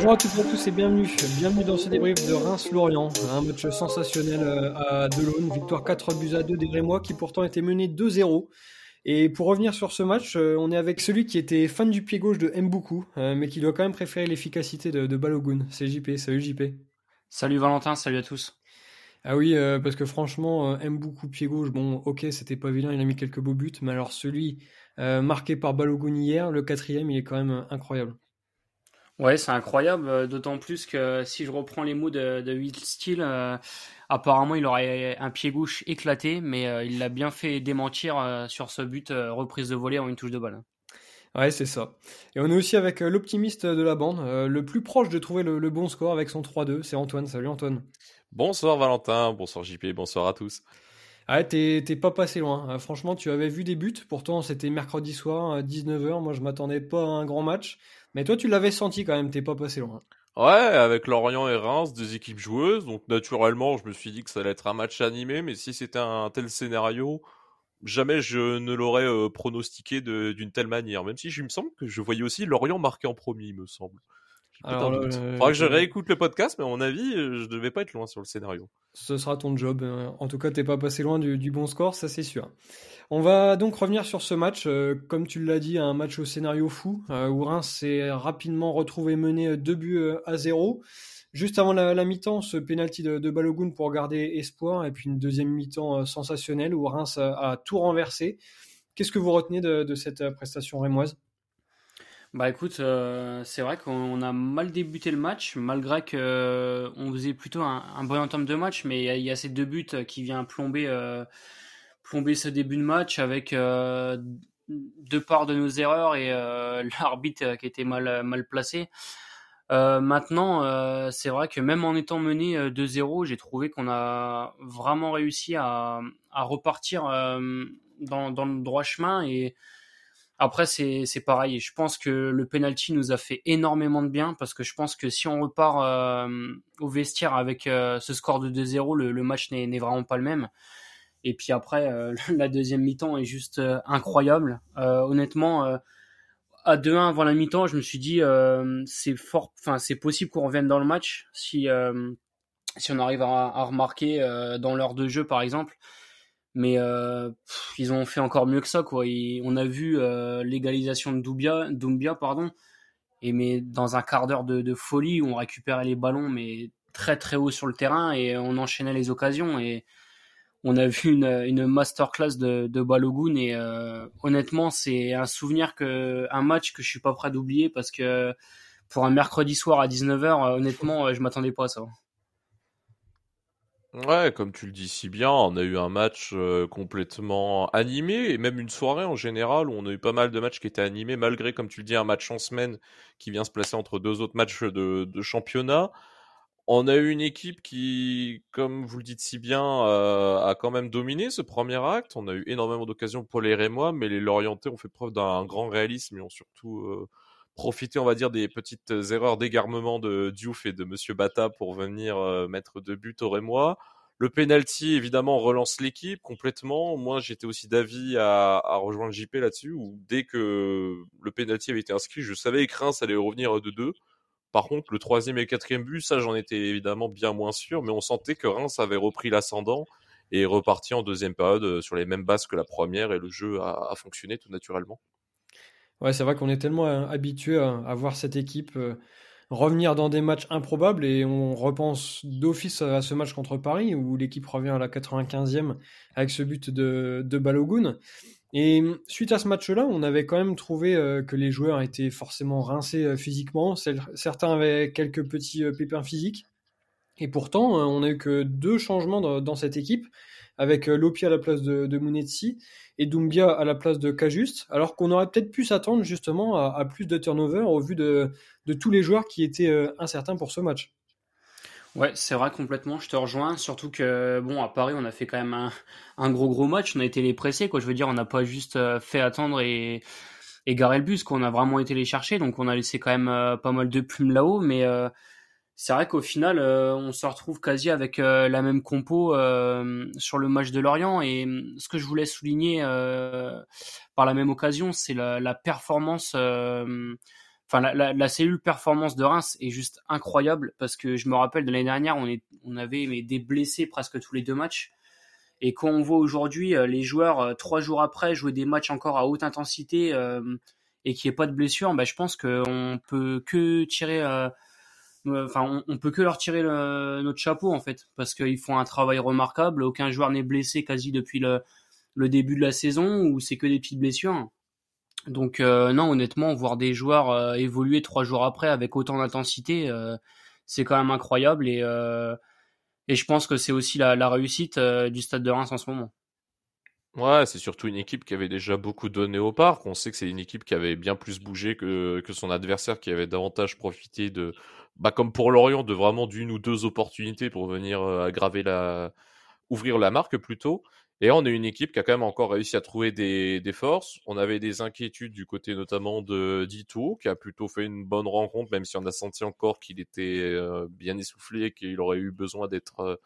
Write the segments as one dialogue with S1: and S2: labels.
S1: Bonjour à toutes et à tous et bienvenue. Bienvenue dans ce débrief de Reims-Lorient. Un match sensationnel euh, à Delaune. Victoire 4 buts à 2 des Rémois qui pourtant était mené 2-0. Et pour revenir sur ce match, euh, on est avec celui qui était fan du pied gauche de Mboukou, euh, mais qui doit quand même préférer l'efficacité de, Balogun. C'est JP. Salut JP.
S2: Salut Valentin, salut à tous.
S1: Ah oui, parce que franchement, Mboukou pied gauche, bon, ok, c'était pas vilain, il a mis quelques beaux buts, mais alors celui marqué par Balogun hier, le quatrième, il est quand même incroyable.
S2: Ouais, c'est incroyable, euh, d'autant plus que si je reprends les mots de, de Will Steele, euh, apparemment il aurait un pied gauche éclaté, mais euh, il l'a bien fait démentir sur ce but reprise de volée en une touche de balle.
S1: Ouais, c'est ça. Et on est aussi avec l'optimiste de la bande, le plus proche de trouver le, bon score avec son 3-2, c'est Antoine. Salut Antoine.
S3: Bonsoir Valentin, bonsoir JP, bonsoir à tous.
S1: Ah, t'es pas passé loin. franchement, tu avais vu des buts. Pourtant, c'était mercredi soir, à 19h. Moi, je m'attendais pas à un grand match. Mais toi, tu l'avais senti quand même, t'es pas passé loin.
S3: Ouais, avec Lorient et Reims, deux équipes joueuses, donc naturellement, je me suis dit que ça allait être un match animé, mais si c'était un tel scénario, jamais je ne l'aurais euh, pronostiqué d'une telle manière. Même si je me semble que je voyais aussi Lorient marqué en premier, il me semble. Alors, euh, Faudra que je réécoute le podcast, mais à mon avis, euh, je devais pas être loin sur le scénario.
S1: Ce sera ton job. Hein. En tout cas, t'es pas passé loin du, bon score, ça c'est sûr. On va donc revenir sur ce match. Euh, comme tu l'as dit, un match au scénario fou, où Reims s'est rapidement retrouvé mené 2 buts à 0. Juste avant la, mi-temps, ce penalty de, Balogun pour garder espoir, et puis une deuxième mi-temps sensationnelle où Reims a, tout renversé. Qu'est-ce que vous retenez de cette prestation rémoise?
S2: Bah écoute, euh, c'est vrai qu'on a mal débuté le match, malgré qu'on euh, faisait plutôt un, bon entame de match, mais il y, a ces deux buts qui viennent plomber, euh, plomber ce début de match avec deux parts de nos erreurs et l'arbitre qui était mal, placé. maintenant, c'est vrai que même en étant mené 2-0, j'ai trouvé qu'on a vraiment réussi à, à repartir dans, dans le droit chemin et après, c'est pareil. Je pense que le penalty nous a fait énormément de bien parce que je pense que si on repart euh, au vestiaire avec euh, ce score de 2-0, le, match n'est vraiment pas le même. Et puis après, euh, la deuxième mi-temps est juste incroyable. honnêtement, à 2-1 avant la mi-temps, je me suis dit c'est fort, c'est possible qu'on revienne dans le match si si on arrive à remarquer dans l'heure de jeu par exemple mais euh, ils ont fait encore mieux que ça quoi. on a vu euh, l'égalisation de Doumbia, pardon, et mais dans un quart d'heure de, folie où on récupérait les ballons mais très très haut sur le terrain et on enchaînait les occasions et on a vu une, une masterclass de, de Balogun et euh, honnêtement c'est un souvenir que un match que je suis pas prêt d'oublier parce que pour un mercredi soir à 19h honnêtement je m'attendais pas à ça.
S3: Ouais, comme tu le dis si bien, on a eu un match euh, complètement animé et même une soirée en général où on a eu pas mal de matchs qui étaient animés malgré, comme tu le dis, un match en semaine qui vient se placer entre deux autres matchs de, championnat. On a eu une équipe qui, comme vous le dites si bien, euh, a quand même dominé ce premier acte. On a eu énormément d'occasions pour les Rémois, mais les Lorientais ont fait preuve d'un grand réalisme et ont surtout euh, profiter, on va dire, des petites erreurs d'égarement de Diouf et de Monsieur Bata pour venir euh, mettre deux buts au Rémois. Le penalty, évidemment, relance l'équipe complètement. Moi, j'étais aussi d'avis à, rejoindre JP là-dessus, où dès que le penalty avait été inscrit, je savais que Reims allait revenir de deux. Par contre, le troisième et quatrième but, ça, j'en étais évidemment bien moins sûr, mais on sentait que Reims avait repris l'ascendant et reparti en deuxième période euh, sur les mêmes bases que la première, et le jeu a fonctionné tout naturellement.
S1: Ouais, c'est vrai qu'on est tellement euh, habitué à, voir cette équipe euh, revenir dans des matchs improbables et on repense d'office à ce match contre Paris où l'équipe revient à la 95e avec ce but de, de Balogun. Et suite à ce match-là, on avait quand même trouvé euh, que les joueurs étaient forcément rincés physiquement. Certains avaient quelques petits pépins physiques. Et pourtant, on n'a eu que deux changements dans, cette équipe, avec Lopi à la place de, de Munetsi et Doumbia à la place de Cajuste, alors qu'on aurait peut-être pu s'attendre justement à, plus de turnover au vu de, tous les joueurs qui étaient euh, incertains pour ce match.
S2: Ouais, c'est vrai complètement, je te rejoins, surtout que bon à Paris on a fait quand même un, gros gros match, on a été les pressés quoi, je veux dire on n'a pas juste euh, fait attendre et, et garer le bus, qu'on a vraiment été les chercher, donc on a laissé quand même euh, pas mal de plumes là-haut, mais c'est vrai qu'au final, euh, on se retrouve quasi avec euh, la même compo euh, sur le match de Lorient. Et ce que je voulais souligner par la même occasion, c'est la, performance, enfin la, cellule performance de Reims est juste incroyable parce que je me rappelle de l'année dernière, on, avait des blessés presque tous les deux matchs. Et quand on voit aujourd'hui les joueurs trois jours après jouer des matchs encore à haute intensité et qu'il n'y ait pas de blessure, bah, je pense qu'on peut que tirer, on, peut que leur tirer notre chapeau en fait parce qu'ils font un travail remarquable. Aucun joueur n'est blessé quasi depuis le, début de la saison ou c'est que des petites blessures. Donc euh, non, honnêtement, voir des joueurs euh, évoluer trois jours après avec autant d'intensité, euh, c'est quand même incroyable et je pense que c'est aussi la, réussite du Stade de Reims en ce moment.
S3: Ouais, c'est surtout une équipe qui avait déjà beaucoup donné au parc. On sait que c'est une équipe qui avait bien plus bougé que, que son adversaire, qui avait davantage profité de, bah, comme pour Lorient, de vraiment d'une ou deux opportunités pour venir aggraver la, ouvrir la marque plutôt. Et on est une équipe qui a quand même encore réussi à trouver des, des forces. On avait des inquiétudes du côté notamment de Dito, qui a plutôt fait une bonne rencontre, même si on a senti encore qu'il était euh, bien essoufflé, qu'il aurait eu besoin d'être euh,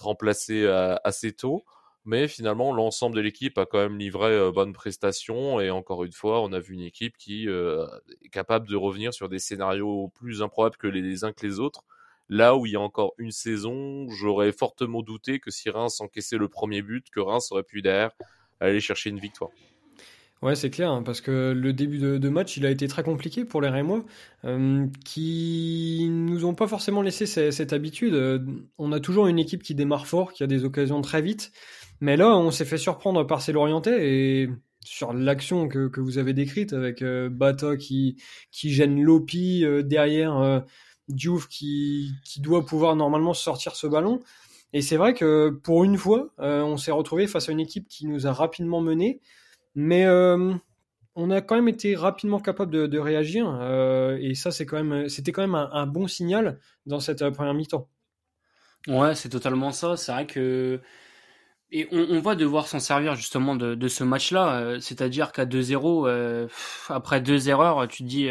S3: remplacé euh, assez tôt. Mais finalement, l'ensemble de l'équipe a quand même livré bonne prestation. Et encore une fois, on a vu une équipe qui est capable de revenir sur des scénarios plus improbables que les uns que les autres. Là où il y a encore une saison, j'aurais fortement douté que si Reims encaissait le premier but, que Reims aurait pu derrière aller chercher une victoire.
S1: Ouais, c'est clair, hein, parce que le début de, match, il a été très compliqué pour les Rémois, euh, qui nous ont pas forcément laissé cette, habitude. On a toujours une équipe qui démarre fort, qui a des occasions très vite, mais là, on s'est fait surprendre par ces Lorientais et sur l'action que, vous avez décrite avec euh, Bata qui, qui gêne Lopi euh, derrière. Euh, Diouf qui, qui doit pouvoir normalement sortir ce ballon. Et c'est vrai que pour une fois, euh, on s'est retrouvé face à une équipe qui nous a rapidement mené, mais euh, on a quand même été rapidement capable de, réagir. Euh, et ça, c'est quand même, c'était quand même un, bon signal dans cette première mi-temps.
S2: Ouais, c'est totalement ça. C'est vrai que et on, va devoir s'en servir justement de, ce match-là. C'est-à-dire qu'à 2-0, après deux erreurs, tu te dis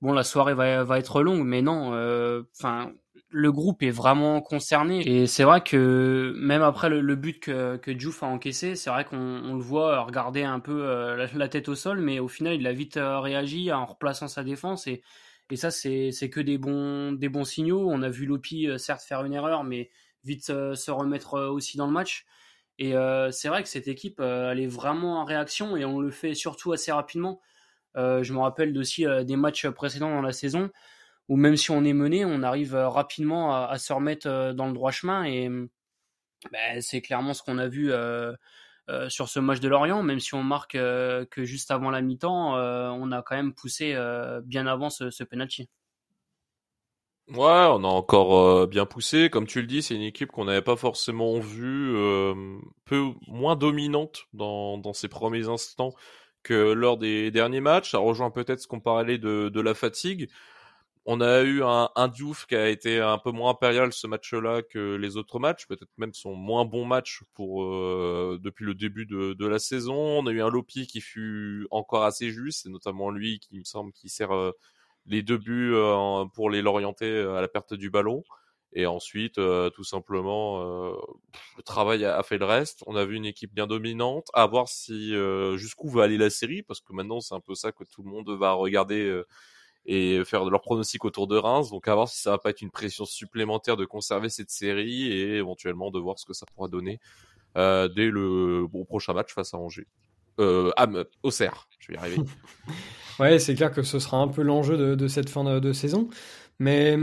S2: bon, la soirée va, va être longue, mais non. Euh, enfin, le groupe est vraiment concerné. Et c'est vrai que même après le, but que, que a encaissé, c'est vrai qu'on le voit regarder un peu euh, la, tête au sol, mais au final, il a vite euh, réagi en replaçant sa défense. Et, ça, c'est que des bons, signaux. On a vu Lopi, certes, faire une erreur, mais vite se remettre aussi dans le match. Et c'est vrai que cette équipe, elle est vraiment en réaction et on le fait surtout assez rapidement. Euh, je me rappelle aussi euh, des matchs précédents dans la saison où même si on est mené, on arrive euh, rapidement à, se remettre dans le droit chemin et ben, c'est clairement ce qu'on a vu sur ce match de Lorient, même si on marque que juste avant la mi-temps, on a quand même poussé bien avant ce, penalty.
S3: Ouais, on a encore bien poussé. Comme tu le dis, c'est une équipe qu'on n'avait pas forcément vue, peu moins dominante dans, ses premiers instants que lors des derniers matchs. Ça rejoint peut-être ce qu'on parlait de, la fatigue. On a eu un, un Diouf qui a été un peu moins impérial ce match-là que les autres matchs, peut-être même son moins bon match pour euh, depuis le début de, de, la saison. On a eu un Lopi qui fut encore assez juste, c'est notamment lui qui me semble qui sert euh, les deux buts euh, pour les l'orienter à la perte du ballon. Et ensuite, euh, tout simplement, euh, le travail a, fait le reste. On a vu une équipe bien dominante. À voir si euh, jusqu'où va aller la série, parce que maintenant c'est un peu ça que tout le monde va regarder et faire leur pronostic autour de Reims. Donc à voir si ça va pas être une pression supplémentaire de conserver cette série et éventuellement de voir ce que ça pourra donner dès le bon, prochain match face à Angers. Euh, à, au CER, je vais y arriver.
S1: ouais, c'est clair que ce sera un peu l'enjeu de, de, cette fin de, de saison. Mais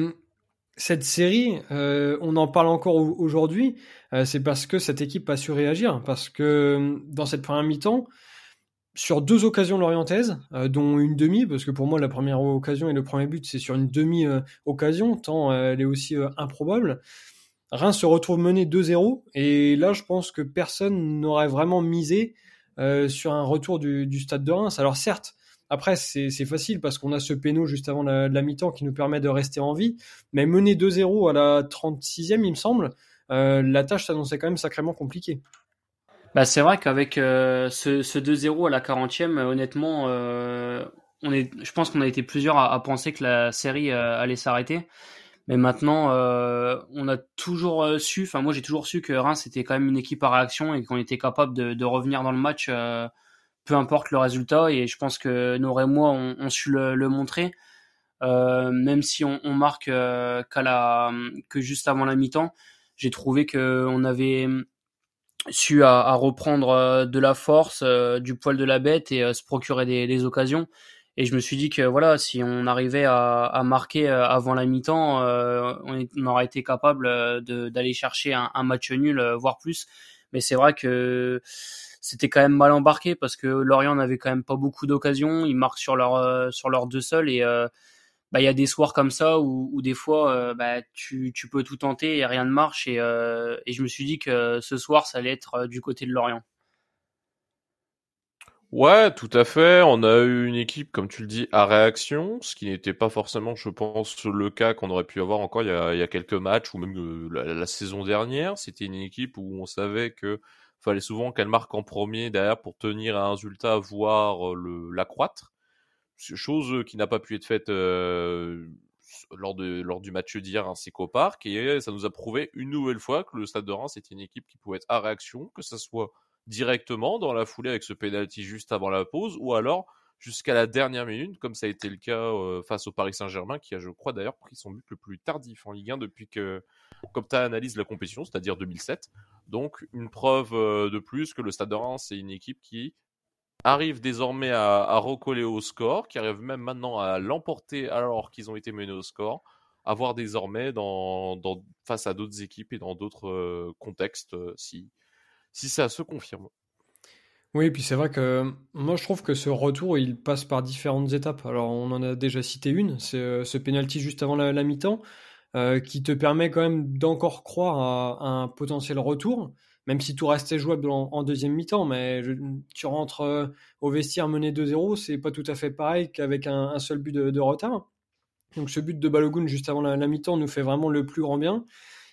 S1: cette série, euh, on en parle encore aujourd'hui, euh, c'est parce que cette équipe a su réagir. Parce que euh, dans cette première mi-temps, sur deux occasions lorientaises, dont une demi, parce que pour moi la première occasion et le premier but c'est sur une demi-occasion, tant elle est aussi improbable. Reims se retrouve mené 2-0, et là je pense que personne n'aurait vraiment misé sur un retour du, stade de Reims. Alors certes, après, c'est facile parce qu'on a ce péno juste avant la, mi-temps qui nous permet de rester en vie. Mais mener 2-0 à la 36e, il me semble, euh, la tâche s'annonçait quand même sacrément compliquée.
S2: Bah, c'est vrai qu'avec euh, ce, 2-0 à la 40e, honnêtement, euh, on est, je pense qu'on a été plusieurs à, penser que la série allait s'arrêter. Mais maintenant, on a toujours su, enfin moi j'ai toujours su que Reims était quand même une équipe à réaction et qu'on était capable de, de, revenir dans le match peu importe le résultat. Et je pense que Nora et moi, on, on su le, le montrer. Euh, même si on, on marque euh, qu'à la, que juste avant la mi-temps, j'ai trouvé que on avait su à, à, reprendre euh, de la force, euh, du poil de la bête et se procurer des, des, occasions. Et je me suis dit que voilà, si on arrivait à, à marquer avant la mi-temps, on, on, aurait été capable d'aller chercher un, un, match nul, voire plus. Mais c'est vrai que c'était quand même mal embarqué parce que Lorient n'avait quand même pas beaucoup d'occasions. Ils marquent sur leur sur leurs deux seuls et bah il y a des soirs comme ça où, des fois euh, bah, tu, peux tout tenter et rien ne marche et, euh, et je me suis dit que ce soir ça allait être euh, du côté de Lorient.
S3: Ouais, tout à fait. On a eu une équipe, comme tu le dis, à réaction, ce qui n'était pas forcément, je pense, le cas qu'on aurait pu avoir encore il y a, quelques matchs ou même la, saison dernière. C'était une équipe où on savait que fallait souvent qu'elle marque en premier derrière pour tenir un résultat, voire l'accroître chose qui n'a pas pu être faite lors, de, lors du match d'hier ainsi qu'au parc. Et ça nous a prouvé une nouvelle fois que le Stade de Reims était une équipe qui pouvait être à réaction, que ce soit directement dans la foulée avec ce penalty juste avant la pause, ou alors jusqu'à la dernière minute, comme ça a été le cas face au Paris Saint-Germain, qui a, je crois, d'ailleurs pris son but le plus tardif en Ligue 1 depuis que, comme tu analyses la compétition, c'est-à-dire 2007. Donc, une preuve de plus que le Stade de Reims est une équipe qui arrive désormais à, recoller au score, qui arrive même maintenant à l'emporter alors qu'ils ont été menés au score, à voir désormais face à d'autres équipes et dans d'autres euh, contextes euh, si, ça se confirme.
S1: Oui, et puis c'est vrai que moi je trouve que ce retour il passe par différentes étapes. Alors on en a déjà cité une, c'est euh, ce penalty juste avant la, mi-temps, qui te permet quand même d'encore croire à, un potentiel retour même si tout restait jouable en, deuxième mi-temps, mais tu rentres euh, au vestiaire mené 2-0, c'est pas tout à fait pareil qu'avec un, seul but de, retard. Donc ce but de Balogun juste avant la, mi-temps nous fait vraiment le plus grand bien.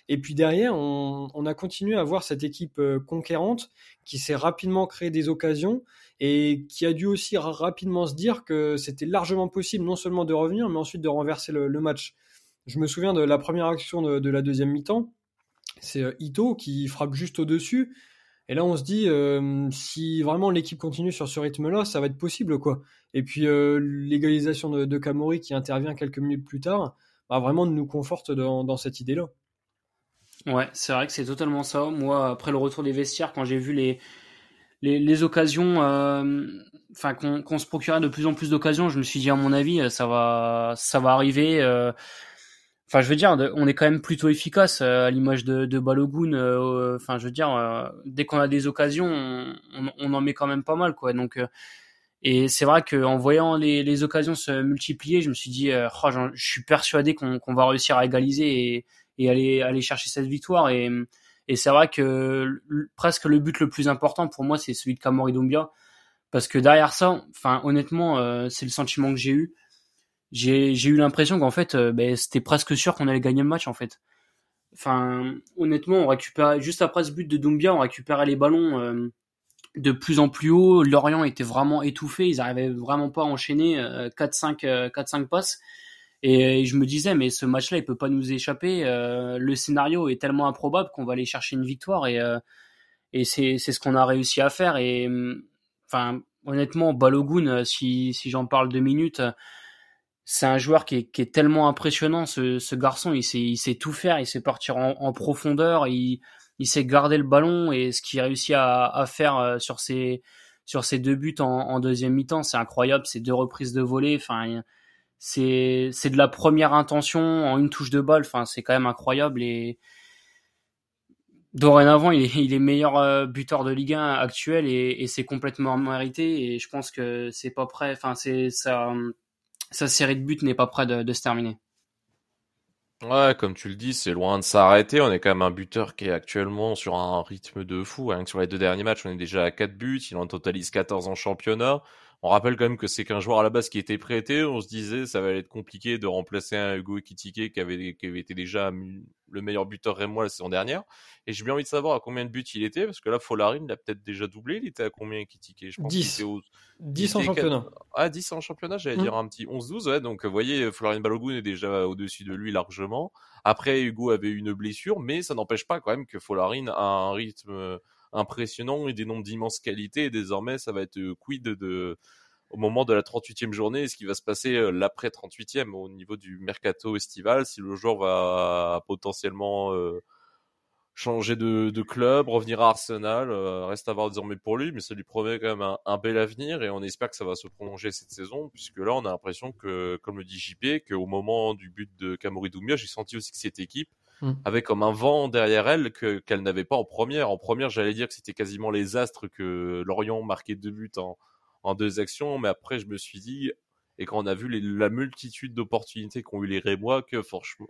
S1: Et puis derrière, on, a continué à voir cette équipe euh, conquérante qui s'est rapidement créé des occasions et qui a dû aussi rapidement se dire que c'était largement possible non seulement de revenir, mais ensuite de renverser le, match. Je me souviens de la première action de la deuxième mi-temps c'est euh, Ito qui frappe juste au-dessus. Et là, on se dit, euh, si vraiment l'équipe continue sur ce rythme-là, ça va être possible, quoi. Et puis, euh, l'égalisation de, de Kamori qui intervient quelques minutes plus tard, bah, vraiment nous conforte dans, cette idée-là.
S2: Ouais, c'est vrai que c'est totalement ça. Moi, après le retour des vestiaires, quand j'ai vu les, les, occasions, enfin, qu'on qu se procurait de plus en plus d'occasions, je me suis dit, à mon avis, ça va, ça va arriver. Enfin, je veux dire, on est quand même plutôt efficace euh, à l'image de, Balogun. Euh, enfin, je veux dire, euh, dès qu'on a des occasions, on, en met quand même pas mal, quoi. Donc, et c'est vrai qu'en voyant les, occasions se multiplier, je me suis dit, oh, je suis persuadé qu'on qu va réussir à égaliser et, aller chercher cette victoire. Et, c'est vrai que presque le but le plus important pour moi, c'est celui de Kamori parce que derrière ça, enfin, honnêtement, c'est le sentiment que j'ai eu j'ai eu l'impression qu'en fait, euh, ben, c'était presque sûr qu'on allait gagner le match en fait. Enfin, honnêtement, on récupérait juste après ce but de Doumbia, on récupérait les ballons euh, de plus en plus haut. Lorient était vraiment étouffé, ils arrivaient vraiment pas à enchaîner 4-5 euh, 4-5 passes. Et, je me disais, mais ce match-là, il peut pas nous échapper. Euh, le scénario est tellement improbable qu'on va aller chercher une victoire et euh, et c'est c'est ce qu'on a réussi à faire. Et enfin, honnêtement, Balogun, si si j'en parle deux minutes c'est un joueur qui est, qui est, tellement impressionnant, ce, ce garçon. Il sait, il sait tout faire, il sait partir en, en, profondeur, il, il sait garder le ballon et ce qu'il réussit à, à faire euh, sur ses, sur ses deux buts en, en deuxième mi-temps, c'est incroyable. Ces deux reprises de volée, enfin, c'est, c'est de la première intention en une touche de balle. Enfin, c'est quand même incroyable et dorénavant, il est, il est meilleur euh, buteur de Ligue 1 actuel et, et c'est complètement mérité. Et je pense que c'est pas prêt. Enfin, c'est ça sa série de buts n'est pas près de, se terminer.
S3: Ouais, comme tu le dis, c'est loin de s'arrêter. On est quand même un buteur qui est actuellement sur un rythme de fou. Sur les deux derniers matchs, on est déjà à 4 buts. Il en totalise 14 en championnat. On rappelle quand même que c'est qu'un joueur à la base qui était prêté. On se disait ça va être compliqué de remplacer un Hugo Ekitike qui avait, qui avait été déjà le meilleur buteur rémois la saison dernière. Et j'ai bien envie de savoir à combien de buts il était, parce que là, Folarine l'a peut-être déjà doublé. Il était à combien Ekitike
S1: Je pense 10. Au... 10 en championnat. 4...
S3: Ah, 10 en championnat, j'allais mmh. dire un petit 11-12. Ouais, donc, vous voyez, Florin Balogun est déjà au-dessus de lui largement. Après, Hugo avait une blessure, mais ça n'empêche pas quand même que Folarine a un rythme impressionnants et des nombres d'immenses qualités. Et désormais, ça va être quid de, au moment de la 38e journée, ce qui va se passer l'après 38e au niveau du mercato estival, si le joueur va potentiellement changer de, club, revenir à Arsenal, euh, reste à voir désormais pour lui, mais ça lui promet quand même un, bel avenir et on espère que ça va se prolonger cette saison, puisque là on a l'impression que, comme le dit JP, qu'au moment du but de Kamori Doumbia, j'ai senti aussi que cette équipe mm. avait comme un vent derrière elle que qu'elle n'avait pas en première. En première, j'allais dire que c'était quasiment les astres que Lorient marquait deux buts en, en deux actions, mais après je me suis dit et quand on a vu la multitude d'opportunités qu'ont eu les Rémois, que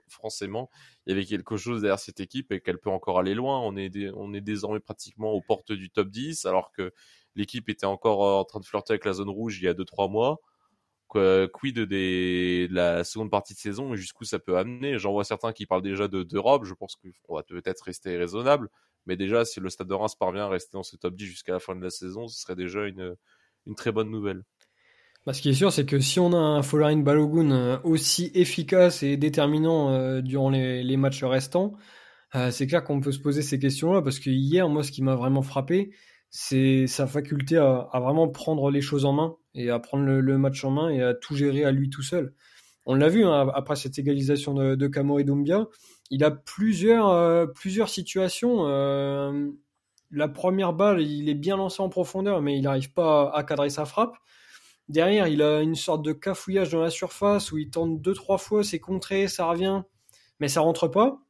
S3: forcément, il y avait quelque chose derrière cette équipe et qu'elle peut encore aller loin. On est, on est désormais pratiquement aux portes du top 10, alors que l'équipe était encore euh, en train de flirter avec la zone rouge il y a 2-3 mois. Quid de la seconde partie de saison et jusqu'où ça peut amener J'en vois certains qui parlent déjà d'Europe. je pense qu'on va peut-être rester raisonnable. Mais déjà, si le Stade de Reims parvient à rester dans ce top 10 jusqu'à la fin de la saison, ce serait déjà une, une très bonne nouvelle.
S1: Bah, ce qui est sûr, c'est que si on a un Folarin Balogun euh, aussi efficace et déterminant euh, durant les, matchs restants, euh, c'est clair qu'on peut se poser ces questions-là, parce que hier, moi, ce qui m'a vraiment frappé, c'est sa faculté à, vraiment prendre les choses en main et à prendre le, match en main et à tout gérer à lui tout seul. On l'a vu hein, après cette égalisation de, de Camori Doumbia, il a plusieurs, plusieurs situations. la première balle, il est bien lancé en profondeur, mais il n'arrive pas à cadrer sa frappe. Derrière, il a une sorte de cafouillage dans la surface où il tente deux trois fois, c'est contré, ça revient, mais ça rentre pas.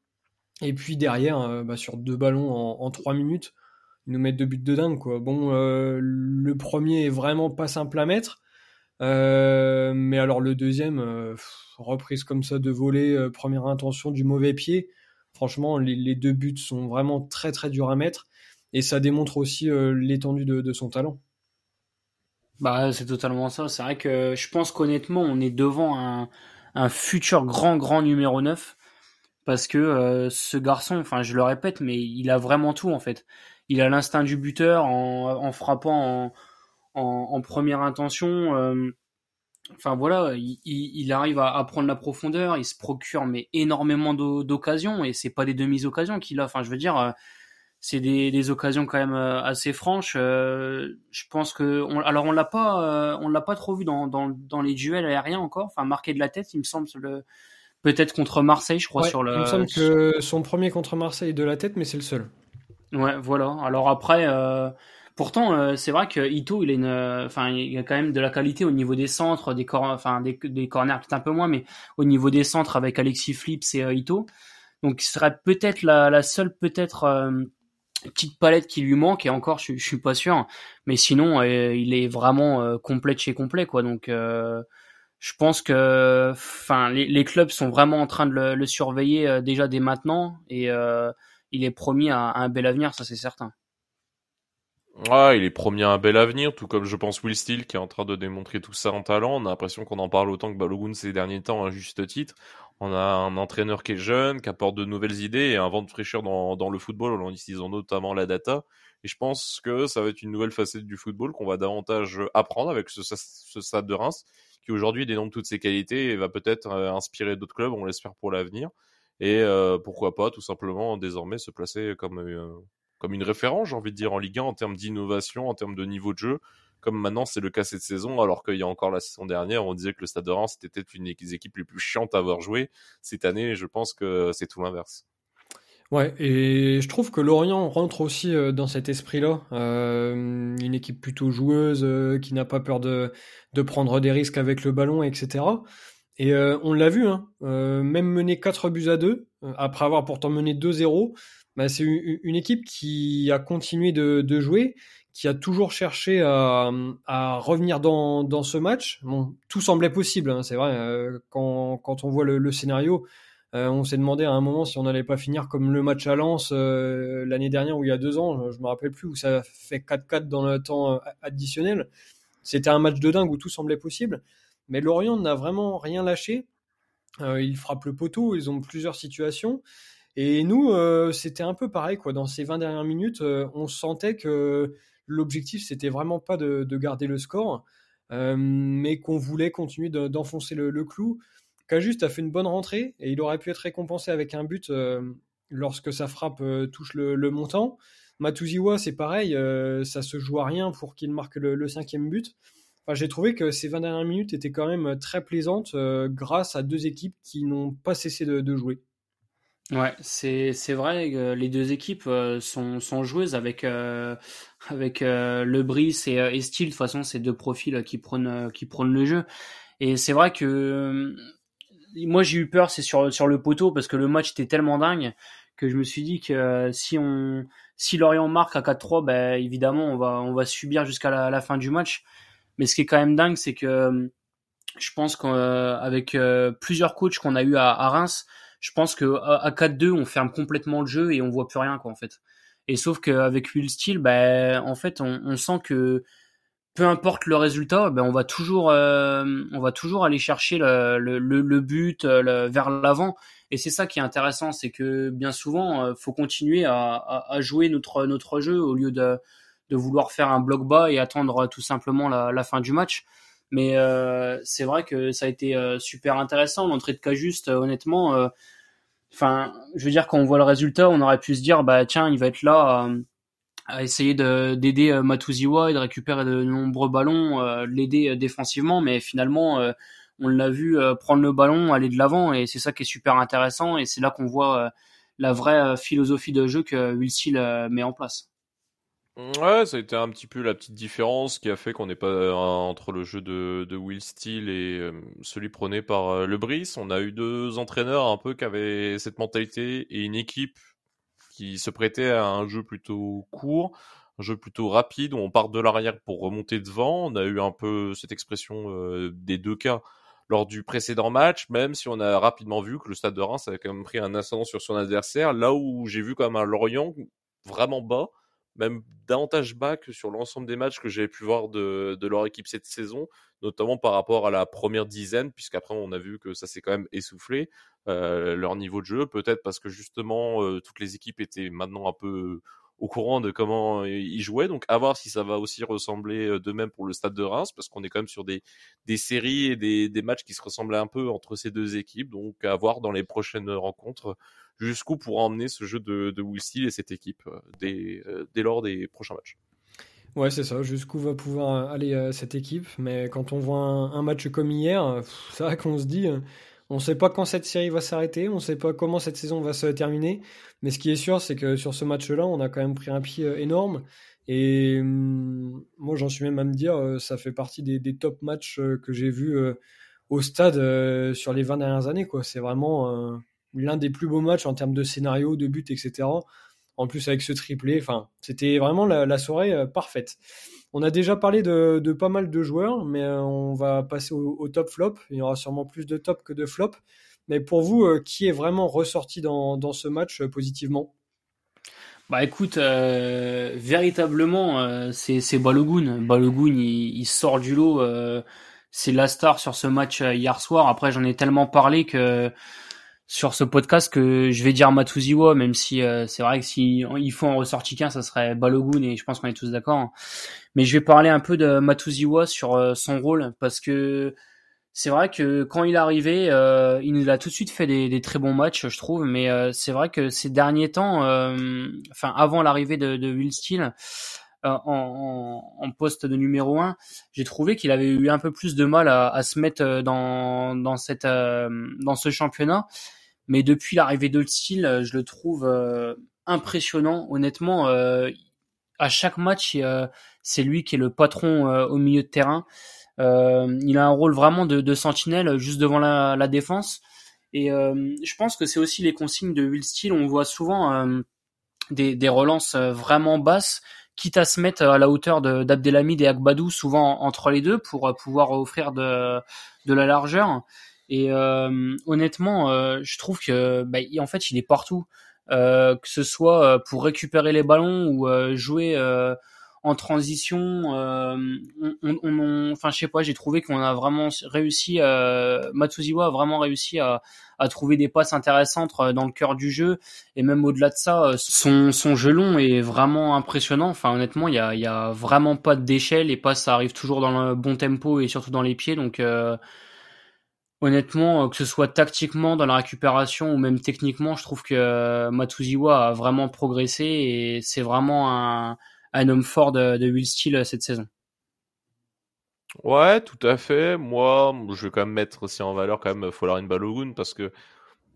S1: Et puis derrière, euh, bah, sur deux ballons en, trois minutes, nous mettent deux buts de dingue quoi. Bon, euh, le premier est vraiment pas simple à mettre, euh, mais alors le deuxième, reprise comme ça de voler, première intention du mauvais pied. Franchement, les, deux buts sont vraiment très très durs à mettre et ça démontre aussi l'étendue de son talent.
S2: Bah, c'est totalement ça. C'est vrai que je pense qu'honnêtement, on est devant un, futur grand, grand numéro 9. Parce que euh, ce garçon, enfin, je le répète, mais il a vraiment tout, en fait. Il a l'instinct du buteur en, en frappant en, en, en, première intention. Euh, enfin, voilà, il, il, arrive à, à, prendre la profondeur. Il se procure mais énormément d'occasions. Et c'est pas des demi-occasions qu'il a. Enfin, je veux dire euh, c'est des, des, occasions quand même euh, assez franches. Euh, je pense que, on, alors on l'a pas, on l'a pas trop vu dans, dans, dans, les duels aériens encore. Enfin, marqué de la tête, il me semble le peut-être contre Marseille, je crois sur le.
S1: Il me semble que son premier contre Marseille est de la tête, mais c'est le seul.
S2: Ouais, voilà. Alors après, pourtant, c'est vrai que Ito, il est une, enfin, il a quand même de la qualité au niveau des centres, des cor... enfin des, des corners peut-être un peu moins, mais au niveau des centres avec Alexis Flips et Ito. Donc, ce serait peut-être la, seule peut-être petite palette qui lui manque et encore je, suis pas sûr mais sinon euh, il est vraiment euh, complet de chez complet quoi donc euh, je pense que enfin les, les, clubs sont vraiment en train de le, le surveiller déjà dès maintenant et il est promis à, un bel avenir ça c'est certain
S3: Ouais, il est promis à un bel avenir, tout comme je pense Will Steele qui est en train de démontrer tout ça en talent. On a l'impression qu'on en parle autant que Balogun ces derniers temps à juste titre. On a un entraîneur qui est jeune, qui apporte de nouvelles idées et un vent de fraîcheur dans, le football en utilisant notamment la data. Et je pense que ça va être une nouvelle facette du football qu'on va davantage apprendre avec ce, ce stade de Reims, qui aujourd'hui dénombre toutes ses qualités et va peut-être euh, inspirer d'autres clubs, on l'espère pour l'avenir. Et euh, pourquoi pas tout simplement désormais se placer comme, euh, comme une référence, j'ai envie de dire, en Ligue 1 en termes d'innovation, en termes de niveau de jeu, comme maintenant c'est le cas cette saison, alors qu'il y a encore la saison dernière, on disait que le Stade de Reims était une des équipes les plus chiantes à avoir joué. Cette année, je pense que c'est tout l'inverse.
S1: Ouais, et je trouve que Lorient rentre aussi euh, dans cet esprit-là. Euh, une équipe plutôt joueuse, euh, qui n'a pas peur de, de prendre des risques avec le ballon, etc. Et on l'a vu, hein, même mener 4 buts à 2, après avoir pourtant mené 2-0, bah, c'est une, équipe qui a continué de, jouer, qui a toujours cherché à, revenir dans, ce match. Tout semblait possible, hein, c'est vrai. Euh, quand, on voit le, le scénario, euh, on s'est demandé à un moment si on n'allait pas finir comme le match à Lens euh, l'année dernière ou il y a deux ans, je, me rappelle plus, où ça fait 4-4 dans le temps additionnel. C'était un match de dingue où tout semblait possible. Mais Lorient n'a vraiment rien lâché. ils frappent le poteau, ils ont plusieurs situations. Et nous, c'était un peu pareil, quoi. Dans ces 20 dernières minutes, on sentait que l'objectif, c'était vraiment pas de, garder le score, euh, mais qu'on voulait continuer d'enfoncer le, clou. Cajuste a fait une bonne rentrée et il aurait pu être récompensé avec un but euh, lorsque sa frappe euh, touche le, montant. Matuziwa, c'est pareil, ça se joue à rien pour qu'il marque le, cinquième but. J'ai trouvé que ces 20 dernières minutes étaient quand même très plaisantes grâce à deux équipes qui n'ont pas cessé de jouer.
S2: Ouais, c'est c'est vrai les deux équipes euh, sont sont joueuses avec euh, avec euh, et, et. De toute façon, c'est deux profils qui prennent qui prennent le jeu. Et c'est vrai que moi j'ai eu peur, c'est sur sur le poteau parce que le match était tellement dingue que je me suis dit que si on si Lorient marque à 4-3, ben évidemment on va on va subir jusqu'à la, fin du match. Mais ce qui est quand même dingue, c'est que je pense qu'avec plusieurs coachs qu'on a eu à, Reims je pense que à 4-2, on ferme complètement le jeu et on voit plus rien, quoi, en fait. Et sauf qu'avec Will Steel, ben, en fait, on, sent que peu importe le résultat, ben, on va toujours, euh, on va toujours aller chercher le, but vers l'avant. Et c'est ça qui est intéressant, c'est que bien souvent, euh, faut continuer à, à, jouer notre notre jeu au lieu de de vouloir faire un bloc bas et attendre tout simplement la, la fin du match. Mais euh, c'est vrai que ça a été euh, super intéressant. L'entrée de Cajuste, honnêtement, Enfin, je veux dire, quand on voit le résultat, on aurait pu se dire, bah tiens, il va être là à, essayer d'aider euh, Matuziwa et de récupérer de nombreux ballons, euh, l'aider euh, défensivement, mais finalement, on l'a vu prendre le ballon, aller de l'avant, et c'est ça qui est super intéressant, et c'est là qu'on voit la vraie philosophie de jeu que Will Steele met en place.
S3: Ouais, ça a été un petit peu la petite différence qui a fait qu'on n'est pas euh, entre le jeu de, Will Steele et euh, celui prôné par euh, Le Brice. On a eu deux entraîneurs un peu qui avaient cette mentalité et une équipe qui se prêtait à un jeu plutôt court, un jeu plutôt rapide où on part de l'arrière pour remonter devant. On a eu un peu cette expression des deux cas lors du précédent match, même si on a rapidement vu que le Stade de Reims avait quand même pris un ascendant sur son adversaire, là où j'ai vu quand même un Lorient vraiment bas même davantage bas que sur l'ensemble des matchs que j'avais pu voir de, leur équipe cette saison, notamment par rapport à la première dizaine, puisqu'après on a vu que ça s'est quand même essoufflé, euh, leur niveau de jeu, peut-être parce que justement euh, toutes les équipes étaient maintenant un peu au courant de comment ils jouaient. Donc à voir si ça va aussi ressembler euh, de même pour le Stade de Reims, parce qu'on est quand même sur des, des séries et des, des matchs qui se ressemblent un peu entre ces deux équipes. Donc à voir dans les prochaines rencontres jusqu'où pourra emmener ce jeu de, de Will et cette équipe euh, dès, euh, lors des prochains matchs.
S1: Ouais, c'est ça, jusqu'où va pouvoir aller cette équipe. Mais quand on voit un, match comme hier, c'est vrai qu'on se dit, on ne sait pas quand cette série va s'arrêter, on ne sait pas comment cette saison va se terminer. Mais ce qui est sûr, c'est que sur ce match-là, on a quand même pris un pied énorme. Et hum, moi, j'en suis même à me dire, ça fait partie des, top matchs que j'ai vus au stade sur les 20 dernières années. C'est vraiment l'un des plus beaux matchs en termes de scénario, de but, etc. En plus avec ce triplé, enfin, c'était vraiment la, soirée euh, parfaite. On a déjà parlé de, pas mal de joueurs, mais euh, on va passer au, top flop. Il y aura sûrement plus de top que de flop. Mais pour vous, euh, qui est vraiment ressorti dans, ce match positivement?
S2: Bah écoute, véritablement, c'est Balogun. Balogun, il, sort du lot. c'est la star sur ce match hier soir. Après, j'en ai tellement parlé que sur ce podcast que je vais dire Matuziwa, même si euh, c'est vrai que si faut en ressortir qu'un, ça serait Balogun et je pense qu'on est tous d'accord. Mais je vais parler un peu de Matuziwa sur euh, son rôle parce que c'est vrai que quand il est arrivé, euh, il a tout de suite fait des, très bons matchs, je trouve. Mais c'est vrai que ces derniers temps, enfin avant l'arrivée de, de Will Steele, en, en, poste de numéro 1, j'ai trouvé qu'il avait eu un peu plus de mal à, se mettre dans, dans, cette, dans ce championnat. Mais depuis l'arrivée euh, je le trouve euh, impressionnant. Honnêtement, euh, à chaque match, c'est lui qui est le patron au milieu de terrain. il a un rôle vraiment de, sentinelle juste devant la, défense. Et je pense que c'est aussi les consignes de Will. On voit souvent des, relances vraiment basses, quitte à se mettre à la hauteur d'Abdelhamid et Agbadou, souvent entre les deux, pour pouvoir offrir de, de la largeur. Et euh, honnêtement, euh, je trouve que bah, en fait, il est partout, euh, que ce soit pour récupérer les ballons ou jouer en transition. on, on, enfin, je sais pas, j'ai trouvé qu'on a vraiment réussi. Matsuziwa a vraiment réussi à, à, trouver des passes intéressantes dans le cœur du jeu et même au-delà de ça, son, son jeu long est vraiment impressionnant. Enfin, honnêtement, il y a, a vraiment pas de déchets. Les passes, ça arrive toujours dans le bon tempo et surtout dans les pieds. Donc honnêtement, que ce soit tactiquement dans la récupération ou même techniquement, je trouve que Matuziwa a vraiment progressé et c'est vraiment un, un homme fort de, Will Steele cette saison.
S3: Ouais, tout à fait. Moi, je vais quand même mettre aussi en valeur quand même Folarin Balogun parce que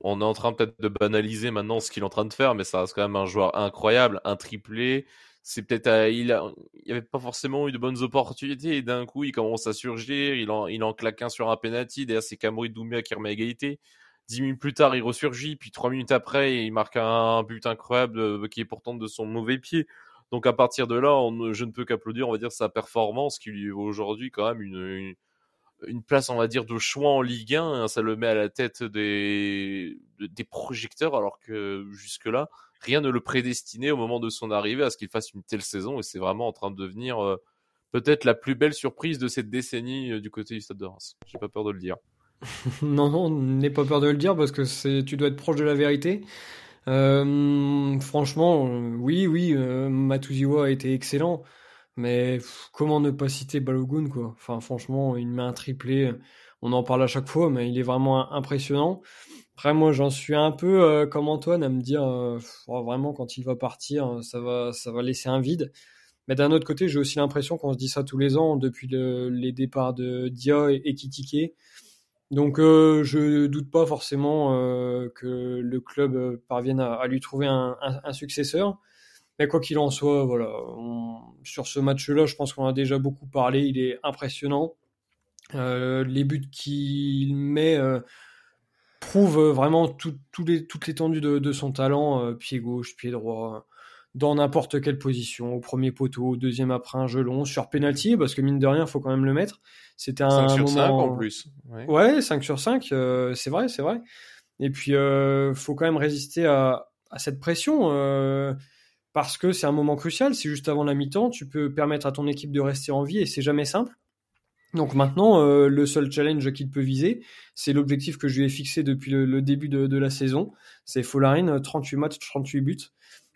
S3: on est en train peut-être de banaliser maintenant ce qu'il est en train de faire, mais ça reste quand même un joueur incroyable, un triplé. C'est peut-être euh, il a, avait pas forcément eu de bonnes opportunités et d'un coup il commence à surgir, il en, claque un sur un penalty. D'ailleurs c'est Kamori Doumbia qui remet égalité. Dix minutes plus tard il ressurgit, puis trois minutes après il marque un but incroyable euh, qui est pourtant de son mauvais pied. Donc à partir de là, je ne peux qu'applaudir, on va dire, sa performance qui lui vaut aujourd'hui quand même une, une, place, on va dire, de choix en Ligue 1. Hein. ça le met à la tête des, des projecteurs, alors que jusque-là, rien ne le prédestinait au moment de son arrivée à ce qu'il fasse une telle saison. Et c'est vraiment en train de devenir euh, peut-être la plus belle surprise de cette décennie euh, du côté du Stade de Reims. J'ai pas peur de le dire.
S1: non, non, n'aie pas peur de le dire parce que tu dois être proche de la vérité. Euh, franchement, euh, oui, oui, euh, Matuziwa a été excellent, mais comment ne pas citer Balogun, quoi? Enfin, franchement, il met un triplé, on en parle à chaque fois, mais il est vraiment impressionnant. Après, moi, j'en suis un peu comme Antoine à me dire, oh, vraiment, quand il va partir, ça va, ça va laisser un vide. Mais d'un autre côté, j'ai aussi l'impression qu'on se dit ça tous les ans depuis les départs de Dia et, et Kitike. Donc euh, je doute pas forcément euh, que le club euh, parvienne à, lui trouver un, successeur. Mais quoi qu'il en soit, voilà, sur ce match-là, je pense qu'on a déjà beaucoup parlé. Il est impressionnant. les buts qu'il met prouvent vraiment toute l'étendue de, son talent, pied gauche, pied droit, dans n'importe quelle position, au premier poteau, au deuxième après un jeu long, sur penalty, parce que mine de rien, il faut quand même le mettre. C'était un 5 sur 5
S3: en plus.
S1: Ouais, 5 sur 5, euh, c'est vrai, c'est vrai. Et puis, euh, faut quand même résister à, à cette pression, euh, parce que c'est un moment crucial. C'est juste avant la mi-temps, tu peux permettre à ton équipe de rester en vie, et c'est jamais simple. Donc maintenant, euh, le seul challenge qu'il peut viser, c'est l'objectif que je lui ai fixé depuis le, le début de, de, la saison. C'est Folarine, 38 matchs, 38 buts.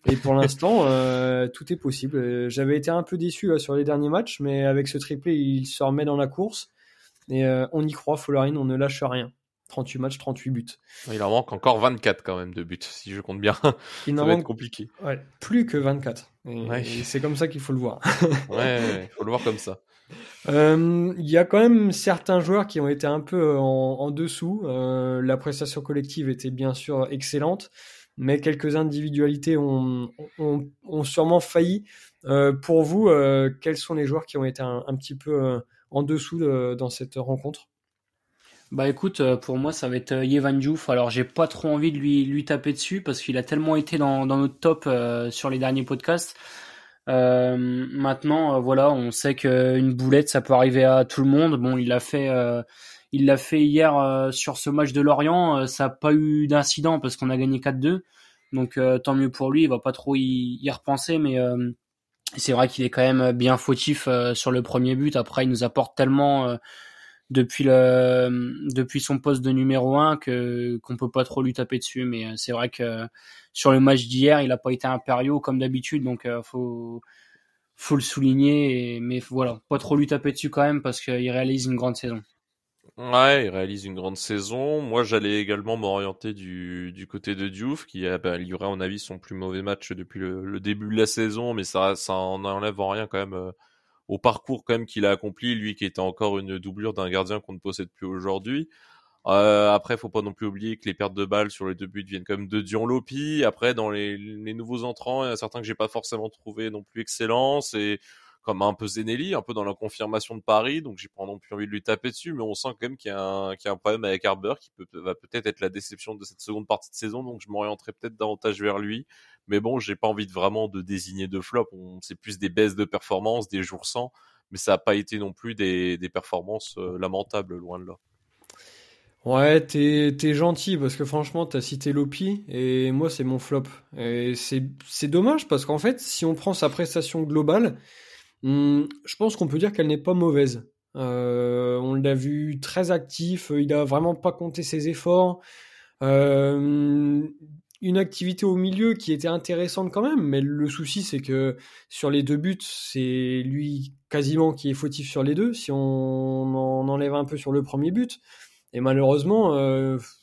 S1: Et pour l'instant, euh, tout est possible. Euh, j'avais été un peu déçu sur les derniers matchs, mais avec ce triplé, il se remet dans la course. Et euh, on y croit, Follarine, on ne lâche rien. 38 matchs, 38 buts.
S3: Il en manque encore 24 quand même de buts, si je compte bien. Il ça va être compliqué.
S1: Ouais, plus que 24. Et, c'est comme ça qu'il faut le voir.
S3: ouais, il faut le voir comme ça.
S1: Il y a quand même certains joueurs qui ont été un peu en, en dessous. la prestation collective était bien sûr excellente mais quelques individualités ont, sûrement failli. Euh, pour vous, euh, quels sont les joueurs qui ont été un, petit peu euh, en dessous de, dans cette rencontre?
S2: Bah écoute, pour moi ça va être Yevan Diouf. Alors j'ai pas trop envie de lui, taper dessus parce qu'il a tellement été dans notre top sur les derniers podcasts. maintenant, voilà, on sait qu'une boulette ça peut arriver à tout le monde. Bon, il a fait il l'a fait hier euh, sur ce match de Lorient. Euh, ça n'a pas eu d'incident parce qu'on a gagné 4-2. Donc euh, tant mieux pour lui. Il va pas trop y, repenser, mais c'est vrai qu'il est quand même bien fautif sur le premier but. Après, il nous apporte tellement depuis le depuis son poste de numéro 1 que qu'on peut pas trop lui taper dessus. Mais c'est vrai que sur le match d'hier, il a pas été impériaux comme d'habitude. Donc faut faut le souligner. mais voilà, pas trop lui taper dessus quand même parce qu'il réalise une grande saison.
S3: Ouais, il réalise une grande saison. Moi, j'allais également m'orienter du, du côté de Diouf, qui a bah, livré, à mon avis, son plus mauvais match depuis le, début de la saison, mais ça, ça en enlève en rien quand même euh, au parcours quand même qu'il a accompli, lui qui était encore une doublure d'un gardien qu'on ne possède plus aujourd'hui. Euh, après, faut pas non plus oublier que les pertes de balles sur les deux buts viennent même de Dion Lopi. Après, dans les, les nouveaux entrants, il y a certains que j'ai pas forcément trouvé non plus excellents. C'est comme un peu Zenelli, un peu dans la confirmation de Paris, donc j'ai pas non plus envie de lui taper dessus, mais on sent quand même qu'il y, a un, y a un problème avec Harbour qui peut, va peut-être être la déception de cette seconde partie de saison, donc je m'orienterai peut-être davantage vers lui. Mais bon, j'ai pas envie de vraiment de désigner de flop, c'est plus des baisses de performance, des jours sans, mais ça a pas été non plus des, des performances euh, lamentables, loin de là.
S1: Ouais, t'es, t'es gentil parce que franchement, t'as cité Lopi et moi, c'est mon flop. Et c'est, c'est dommage parce qu'en fait, si on prend sa prestation globale, Hmm, je pense qu'on peut dire qu'elle n'est pas mauvaise. Euh, on l'a vu très actif, il n'a vraiment pas compté ses efforts. Euh, une activité au milieu qui était intéressante quand même, mais le souci c'est que sur les deux buts, c'est lui quasiment qui est fautif sur les deux, si on en enlève un peu sur le premier but. Et malheureusement,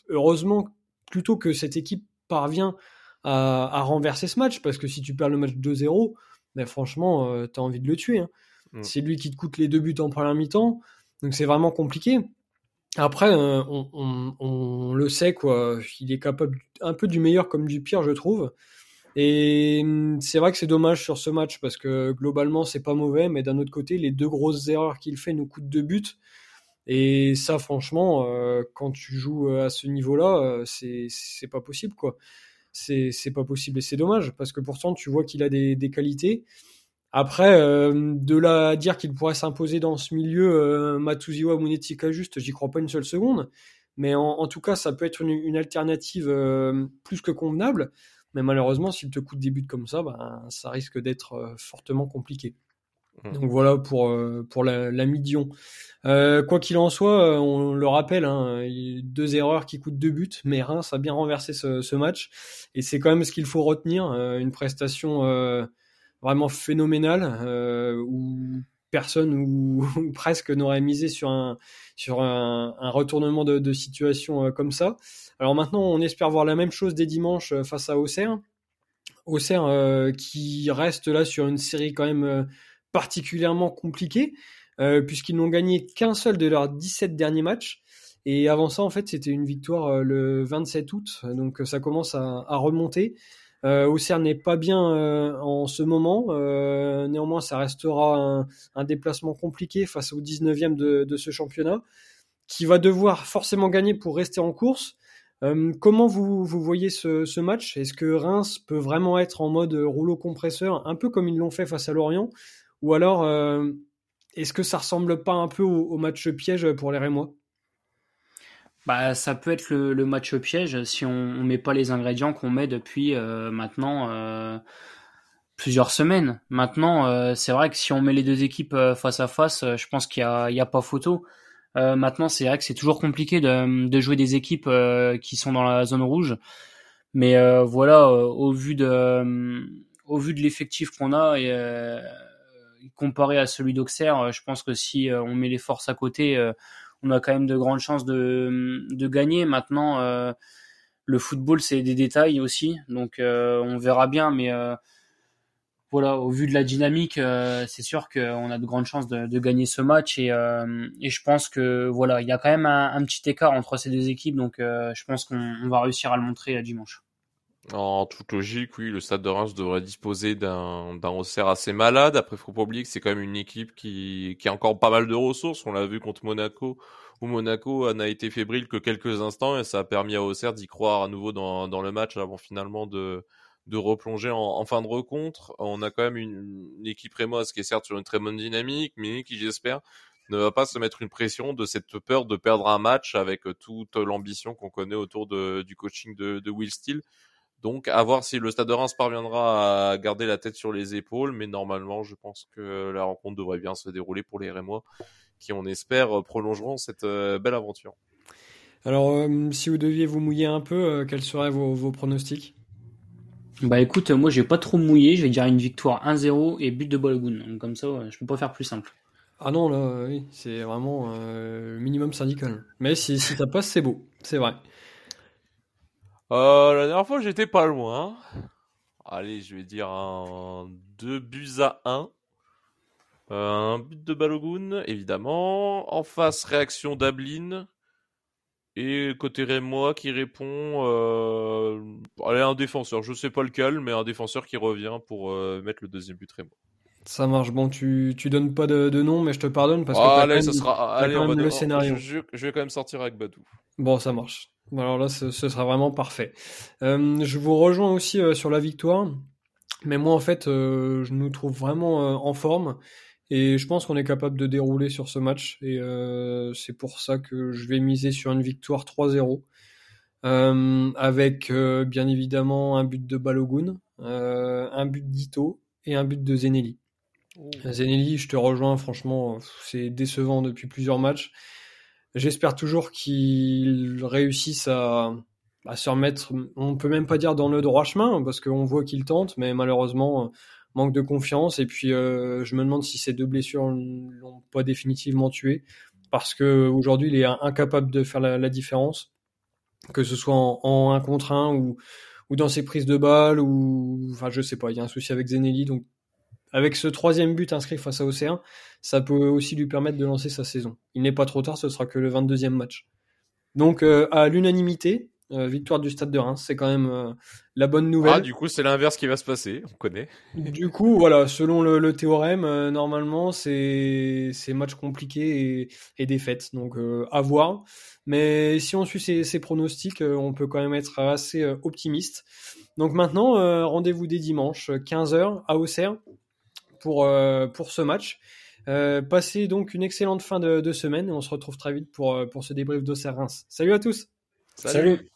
S1: heureusement, plutôt que cette équipe parvient à, renverser ce match, parce que si tu perds le match 2-0, ben franchement, tu as envie de le tuer. Hein. Mm. C'est lui qui te coûte les deux buts en première mi-temps, donc c'est vraiment compliqué. Après, on, on, le sait, quoi. Il est capable un peu du meilleur comme du pire, je trouve. Et hum, c'est vrai que c'est dommage sur ce match parce que globalement c'est pas mauvais, mais d'un autre côté les deux grosses erreurs qu'il fait nous coûtent deux buts. Et ça, franchement, euh, quand tu joues à ce niveau-là, euh, c'est pas possible quoi. C'est pas possible et c'est dommage parce que pourtant tu vois qu'il a des, qualités. Après, euh, de là à dire qu'il pourrait s'imposer dans ce milieu, euh, Matuziwa Munetika juste, j'y crois pas une seule seconde. Mais en, tout cas, ça peut être une, alternative plus que convenable. Mais malheureusement, s'il te coûte des buts comme ça, ben, ça risque d'être euh, fortement compliqué. Mmh. Donc voilà pour, euh, pour la, Midion. Euh, quoi qu'il en soit, on le rappelle, hein, deux erreurs qui coûtent deux buts, mais Reims a bien renversé ce, match. Et c'est quand même ce qu'il faut retenir, une prestation vraiment phénoménale, où personne ou, presque n'aurait misé sur un, sur un, retournement de, de situation euh, comme ça. Alors maintenant, on espère voir la même chose dès dimanche euh, face à Auxerre. Auxerre euh, qui reste là sur une série quand même particulièrement compliquée, puisqu'ils n'ont gagné qu'un seul de leurs 17 derniers matchs. Et avant ça, en fait, c'était une victoire le 27 août, donc ça commence à, à remonter. Euh, Auxerre n'est pas bien euh, en ce moment. Euh, néanmoins, ça restera un, un, déplacement compliqué face au 19e de, de, ce championnat, qui va devoir forcément gagner pour rester en course. Euh, comment vous, vous voyez ce, ce match? Est-ce que Reims peut vraiment être en mode rouleau compresseur, un peu comme ils l'ont fait face à Lorient? Ou alors, euh, est-ce que ça ressemble pas un peu au, match piège pour les Rémois?
S2: Bah, ça peut être le, match piège si on, on met pas les ingrédients qu'on met depuis euh, maintenant euh, plusieurs semaines. Maintenant, c'est vrai que si on met les deux équipes face à face, je pense qu'il y a, pas photo. maintenant, c'est vrai que c'est toujours compliqué de, jouer des équipes qui sont dans la zone rouge. Mais voilà, au vu de, l'effectif qu'on a comparé à celui d'Auxerre, je pense que si on met les forces à côté on a quand même de grandes chances de, gagner. Maintenant, euh, le football, c'est des détails aussi, donc euh, on verra bien, mais euh, voilà, au vu de la dynamique, c'est sûr qu'on a de grandes chances de, gagner ce match et, je pense que voilà, il y a quand même un, petit écart entre ces deux équipes, donc je pense qu'on va réussir à le montrer dimanche.
S3: En toute logique, oui, le Stade de Reims devrait disposer d'un Auxerre assez malade. Après, faut pas oublier que c'est quand même une équipe qui, qui a encore pas mal de ressources. On l'a vu contre Monaco, où Monaco n'a été fébrile que quelques instants et ça a permis à Auxerre d'y croire à nouveau dans, dans le match avant finalement de, de replonger en, en, fin de rencontre. On a quand même une, une équipe rémoise qui est certes sur une très bonne dynamique, mais qui, j'espère, ne va pas se mettre une pression de cette peur de perdre un match avec toute l'ambition qu'on connaît autour de, du coaching de, de Will Steele. Donc, à voir si le Stade de Reims parviendra à garder la tête sur les épaules, mais normalement, je pense que la rencontre devrait bien se dérouler pour les Rémois, qui, on espère, prolongeront cette euh, belle aventure.
S1: Alors, euh, si vous deviez vous mouiller un peu, euh, quels seraient vos, vos, pronostics?
S2: Bah écoute, moi j'ai pas trop mouillé, je vais dire une victoire 1-0 et but de Balogun. Donc comme ça, je peux pas faire plus simple.
S1: Ah non, là, oui, c'est vraiment le minimum syndical. Mais si, si ça passe, c'est beau, c'est vrai.
S3: Euh, la dernière fois, j'étais pas loin. Allez, je vais dire un 2 buts à 1. Euh, un but de Balogun, évidemment. En face, réaction d'Ablin. Et côté Rémois qui répond, euh, allez, un défenseur, je sais pas lequel, mais un défenseur qui revient pour euh, mettre le deuxième but Rémois.
S1: Ça marche. Bon, tu, tu donnes pas de, de nom, mais je te pardonne parce que.
S3: Ah, allez, ça sera. Allez, on va
S1: le scénario.
S3: Je, je, vais quand même sortir avec Badou.
S1: Bon, ça marche. Alors là, ce, ce sera vraiment parfait. Euh, je vous rejoins aussi euh, sur la victoire, mais moi, en fait, euh, je nous trouve vraiment en forme et je pense qu'on est capable de dérouler sur ce match et c'est pour ça que je vais miser sur une victoire 3-0 avec bien évidemment un but de Balogun, un but d'Ito et un but de Zenelli. Oh. Zenelli, je te rejoins, franchement, c'est décevant depuis plusieurs matchs. J'espère toujours qu'il réussisse à, à, se remettre, on peut même pas dire dans le droit chemin, parce qu'on voit qu'il tente, mais malheureusement, manque de confiance. Et puis, euh, je me demande si ces deux blessures l'ont pas définitivement tué. parce que aujourd'hui il est incapable de faire la, différence, que ce soit en, 1 contre 1 ou, ou dans ses prises de balles ou enfin je sais pas, il y a un souci avec Zenelli donc avec ce troisième but inscrit face à Océan, ça peut aussi lui permettre de lancer sa saison. Il n'est pas trop tard, ce sera que le 22e match. Donc euh, à l'unanimité, euh, victoire du Stade de Reims, c'est quand même euh, la bonne nouvelle. Ah,
S3: du coup, c'est l'inverse qui va se passer, on connaît.
S1: Du coup, voilà, selon le, théorème, normalement, c'est match compliqué et, et défaite. Donc, à voir. Mais si on suit ces, pronostics, on peut quand même être assez optimiste. Donc maintenant, rendez-vous dès dimanche, 15h à Auxerre pour, pour ce match. passez donc une excellente fin de, semaine et on se retrouve très vite pour, pour ce débrief d'Auxerre-Reims. Salut à tous
S3: Salut.